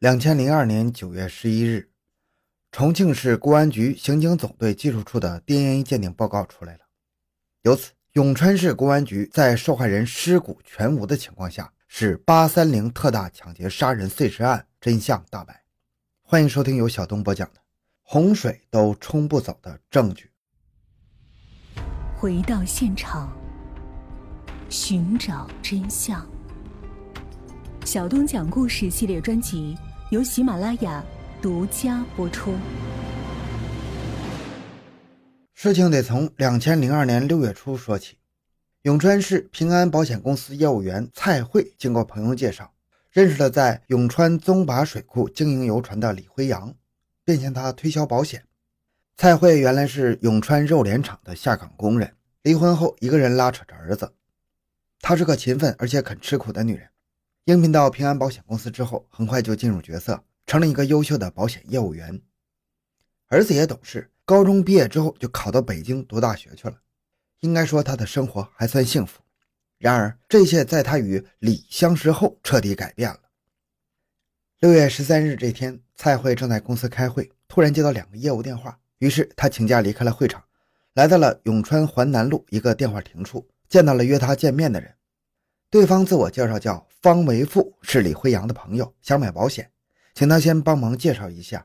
两千零二年九月十一日，重庆市公安局刑警总队技术处的 DNA 鉴定报告出来了。由此，永川市公安局在受害人尸骨全无的情况下，使八三零特大抢劫杀人碎尸案真相大白。欢迎收听由小东播讲的《洪水都冲不走的证据》。回到现场，寻找真相。小东讲故事系列专辑。由喜马拉雅独家播出。事情得从两千零二年六月初说起。永川市平安保险公司业务员蔡慧经过朋友介绍，认识了在永川宗坝水库经营游船的李辉阳，便向他推销保险。蔡慧原来是永川肉联厂的下岗工人，离婚后一个人拉扯着儿子。她是个勤奋而且肯吃苦的女人。应聘到平安保险公司之后，很快就进入角色，成了一个优秀的保险业务员。儿子也懂事，高中毕业之后就考到北京读大学去了。应该说他的生活还算幸福。然而，这一切在他与李相识后彻底改变了。六月十三日这天，蔡慧正在公司开会，突然接到两个业务电话，于是他请假离开了会场，来到了永川环南路一个电话亭处，见到了约他见面的人。对方自我介绍叫。方维富是李辉阳的朋友，想买保险，请他先帮忙介绍一下。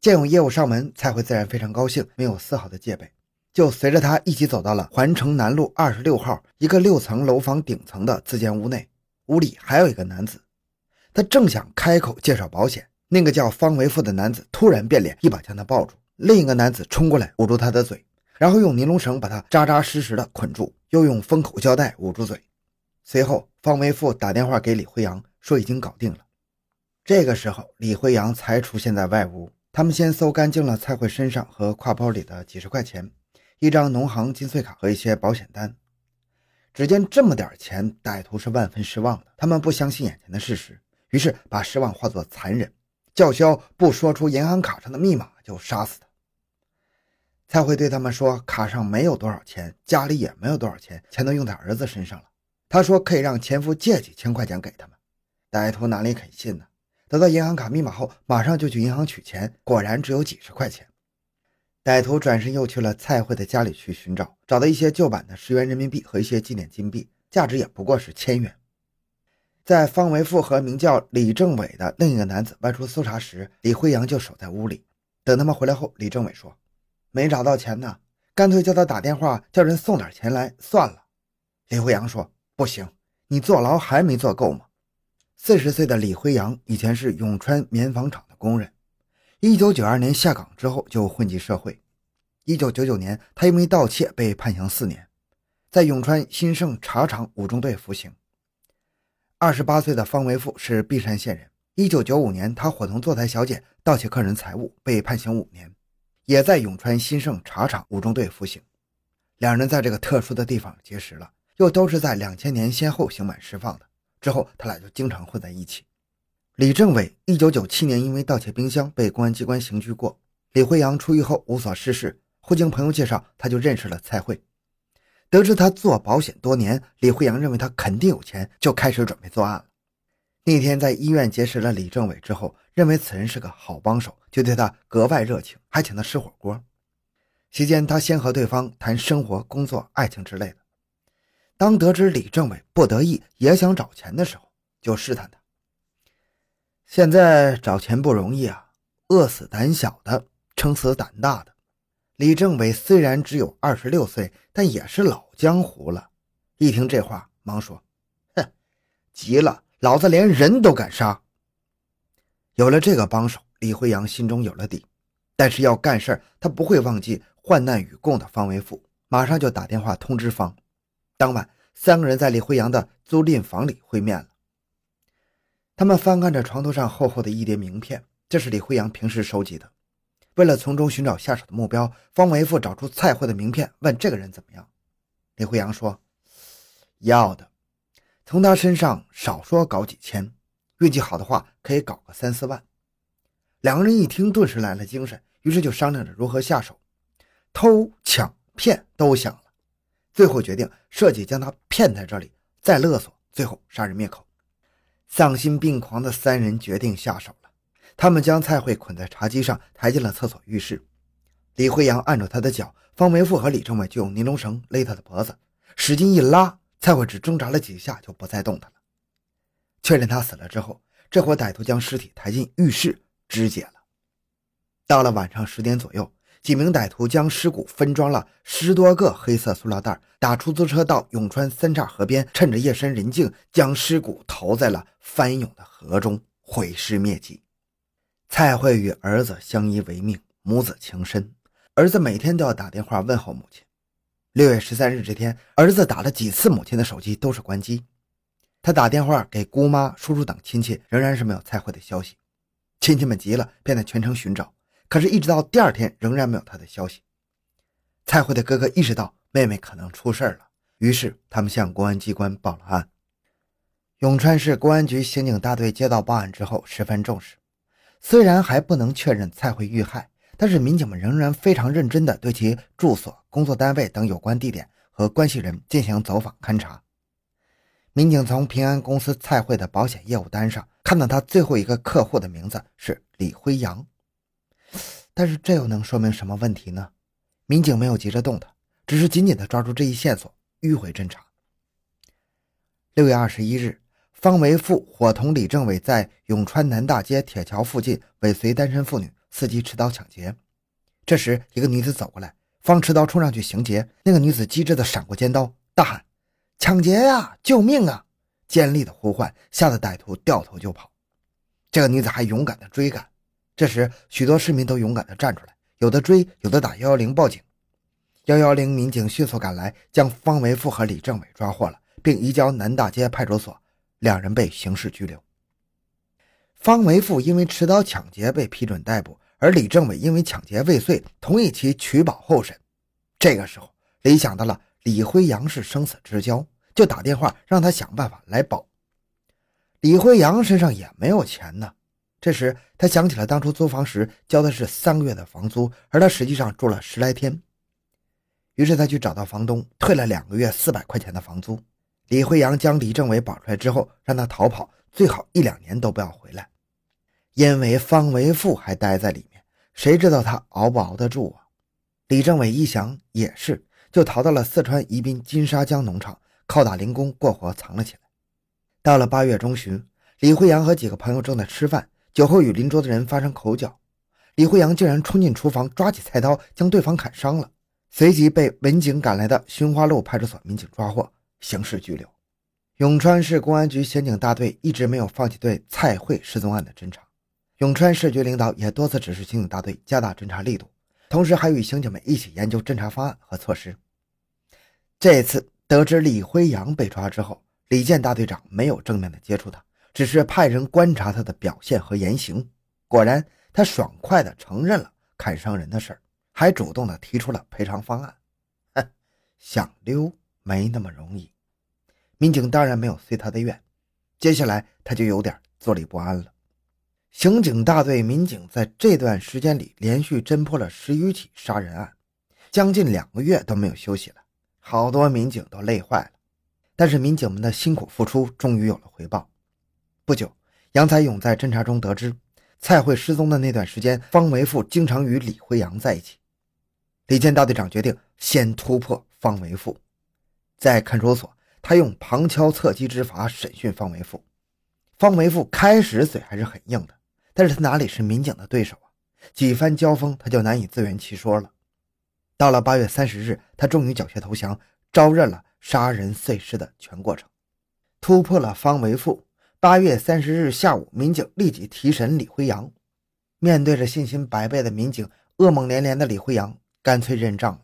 见有业务上门，蔡慧自然非常高兴，没有丝毫的戒备，就随着他一起走到了环城南路二十六号一个六层楼房顶层的自建屋内。屋里还有一个男子，他正想开口介绍保险，那个叫方维富的男子突然变脸，一把将他抱住。另一个男子冲过来捂住他的嘴，然后用尼龙绳把他扎扎实实的捆住，又用封口胶带捂住嘴。随后，方维富打电话给李辉阳，说已经搞定了。这个时候，李辉阳才出现在外屋。他们先搜干净了蔡慧身上和挎包里的几十块钱、一张农行金穗卡和一些保险单。只见这么点钱，歹徒是万分失望的。他们不相信眼前的事实，于是把失望化作残忍，叫嚣不说出银行卡上的密码就杀死他。蔡慧对他们说：“卡上没有多少钱，家里也没有多少钱，钱都用在儿子身上了。”他说可以让前夫借几千块钱给他们，歹徒哪里肯信呢？得到银行卡密码后，马上就去银行取钱，果然只有几十块钱。歹徒转身又去了蔡慧的家里去寻找，找到一些旧版的十元人民币和一些纪念金币，价值也不过是千元。在方维富和名叫李政伟的另一个男子外出搜查时，李辉阳就守在屋里。等他们回来后，李政伟说：“没找到钱呢，干脆叫他打电话叫人送点钱来算了。”李辉阳说。不行，你坐牢还没坐够吗？四十岁的李辉阳以前是永川棉纺厂的工人，一九九二年下岗之后就混迹社会。一九九九年，他因为盗窃被判刑四年，在永川新盛茶厂五中队服刑。二十八岁的方维富是璧山县人，一九九五年他伙同坐台小姐盗窃客人财物，被判刑五年，也在永川新盛茶厂五中队服刑。两人在这个特殊的地方结识了。又都是在两千年先后刑满释放的，之后他俩就经常混在一起。李政委一九九七年因为盗窃冰箱被公安机关刑拘过。李辉阳出狱后无所事事，后经朋友介绍，他就认识了蔡慧。得知他做保险多年，李辉阳认为他肯定有钱，就开始准备作案了。那天在医院结识了李政委之后，认为此人是个好帮手，就对他格外热情，还请他吃火锅。期间，他先和对方谈生活、工作、爱情之类的。当得知李政委不得已也想找钱的时候，就试探他。现在找钱不容易啊，饿死胆小的，撑死胆大的。李政委虽然只有二十六岁，但也是老江湖了。一听这话，忙说：“哼，急了，老子连人都敢杀。”有了这个帮手，李辉阳心中有了底。但是要干事他不会忘记患难与共的方为富，马上就打电话通知方。当晚，三个人在李辉阳的租赁房里会面了。他们翻看着床头上厚厚的一叠名片，这是李辉阳平时收集的。为了从中寻找下手的目标，方维富找出蔡慧的名片，问这个人怎么样。李辉阳说：“要的，从他身上少说搞几千，运气好的话可以搞个三四万。”两个人一听，顿时来了精神，于是就商量着如何下手，偷、抢、骗都想。最后决定设计将他骗在这里，再勒索，最后杀人灭口。丧心病狂的三人决定下手了。他们将蔡慧捆在茶几上，抬进了厕所浴室。李辉阳按住他的脚，方维富和李政委就用尼龙绳勒他的脖子，使劲一拉，蔡慧只挣扎了几下就不再动弹了。确认他死了之后，这伙歹徒将尸体抬进浴室肢解了。到了晚上十点左右。几名歹徒将尸骨分装了十多个黑色塑料袋，打出租车到永川三岔河边，趁着夜深人静，将尸骨投在了翻涌的河中，毁尸灭迹。蔡慧与儿子相依为命，母子情深，儿子每天都要打电话问候母亲。六月十三日这天，儿子打了几次母亲的手机都是关机。他打电话给姑妈、叔叔等亲戚，仍然是没有蔡慧的消息。亲戚们急了，便在全城寻找。可是，一直到第二天，仍然没有他的消息。蔡慧的哥哥意识到妹妹可能出事了，于是他们向公安机关报了案。永川市公安局刑警大队接到报案之后，十分重视。虽然还不能确认蔡慧遇害，但是民警们仍然非常认真地对其住所、工作单位等有关地点和关系人进行走访勘查。民警从平安公司蔡慧的保险业务单上看到，他最后一个客户的名字是李辉阳。但是这又能说明什么问题呢？民警没有急着动他，只是紧紧的抓住这一线索，迂回侦查。六月二十一日，方维富伙同李政委在永川南大街铁桥附近尾随单身妇女，伺机持刀抢劫。这时，一个女子走过来，方持刀冲上去行劫。那个女子机智的闪过尖刀，大喊：“抢劫呀！救命啊！”尖利的呼唤吓得歹徒掉头就跑。这个女子还勇敢的追赶。这时，许多市民都勇敢地站出来，有的追，有的打幺幺零报警。幺幺零民警迅速赶来，将方维富和李政委抓获了，并移交南大街派出所，两人被刑事拘留。方维富因为持刀抢劫被批准逮捕，而李政委因为抢劫未遂，同意其取保候审。这个时候，李想到了李辉阳是生死之交，就打电话让他想办法来保。李辉阳身上也没有钱呢。这时，他想起了当初租房时交的是三个月的房租，而他实际上住了十来天。于是他去找到房东，退了两个月四百块钱的房租。李辉阳将李政委保出来之后，让他逃跑，最好一两年都不要回来，因为方维富还待在里面，谁知道他熬不熬得住啊？李政委一想也是，就逃到了四川宜宾金沙江农场，靠打零工过活，藏了起来。到了八月中旬，李辉阳和几个朋友正在吃饭。酒后与邻桌的人发生口角，李辉阳竟然冲进厨房，抓起菜刀将对方砍伤了，随即被文警赶来的寻花路派出所民警抓获，刑事拘留。永川市公安局刑警大队一直没有放弃对蔡慧失踪案的侦查，永川市局领导也多次指示刑警大队加大侦查力度，同时还与刑警们一起研究侦查方案和措施。这次得知李辉阳被抓之后，李健大队长没有正面的接触他。只是派人观察他的表现和言行，果然，他爽快地承认了砍伤人的事儿，还主动地提出了赔偿方案。哼，想溜没那么容易。民警当然没有随他的愿，接下来他就有点坐立不安了。刑警大队民警在这段时间里连续侦破了十余起杀人案，将近两个月都没有休息了，好多民警都累坏了。但是民警们的辛苦付出终于有了回报。不久，杨才勇在侦查中得知，蔡慧失踪的那段时间，方维富经常与李辉阳在一起。李健大队长决定先突破方维富。在看守所，他用旁敲侧击之法审讯方维富。方维富开始嘴还是很硬的，但是他哪里是民警的对手啊？几番交锋，他就难以自圆其说了。到了八月三十日，他终于缴械投降，招认了杀人碎尸的全过程，突破了方维富。八月三十日下午，民警立即提审李辉阳。面对着信心百倍的民警，噩梦连连的李辉阳干脆认账了。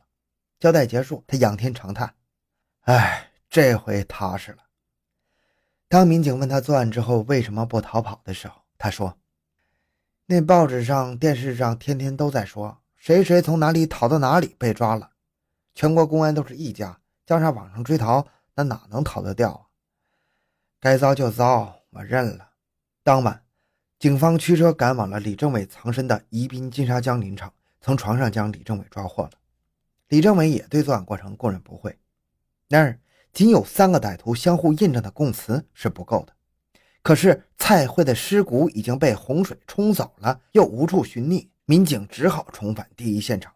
交代结束，他仰天长叹：“哎，这回踏实了。”当民警问他作案之后为什么不逃跑的时候，他说：“那报纸上、电视上天天都在说谁谁从哪里逃到哪里被抓了，全国公安都是一家，加上网上追逃，那哪能逃得掉啊？该遭就遭。”我认了。当晚，警方驱车赶往了李政委藏身的宜宾金沙江林场，从床上将李政委抓获了。李政委也对作案过程供认不讳。然而，仅有三个歹徒相互印证的供词是不够的。可是蔡慧的尸骨已经被洪水冲走了，又无处寻觅，民警只好重返第一现场。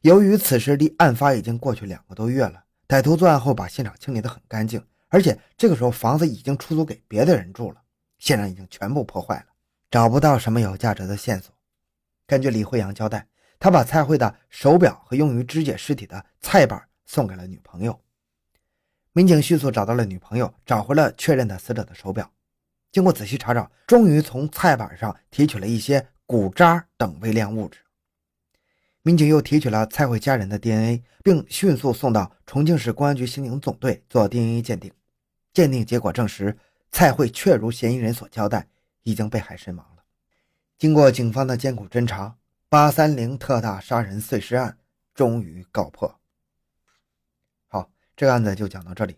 由于此时离案发已经过去两个多月了，歹徒作案后把现场清理得很干净，而且这个时候房子已经出租给别的人住了，现场已经全部破坏了，找不到什么有价值的线索。根据李慧阳交代，他把蔡慧的手表和用于肢解尸体的菜板送给了女朋友。民警迅速找到了女朋友，找回了确认的死者的手表。经过仔细查找，终于从菜板上提取了一些骨渣等微量物质。民警又提取了蔡慧家人的 DNA，并迅速送到重庆市公安局刑警总队做 DNA 鉴定。鉴定结果证实，蔡慧确如嫌疑人所交代，已经被害身亡了。经过警方的艰苦侦查，八三零特大杀人碎尸案终于告破。好，这个案子就讲到这里。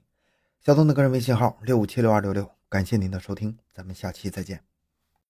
小东的个人微信号六五七六二六六，感谢您的收听，咱们下期再见。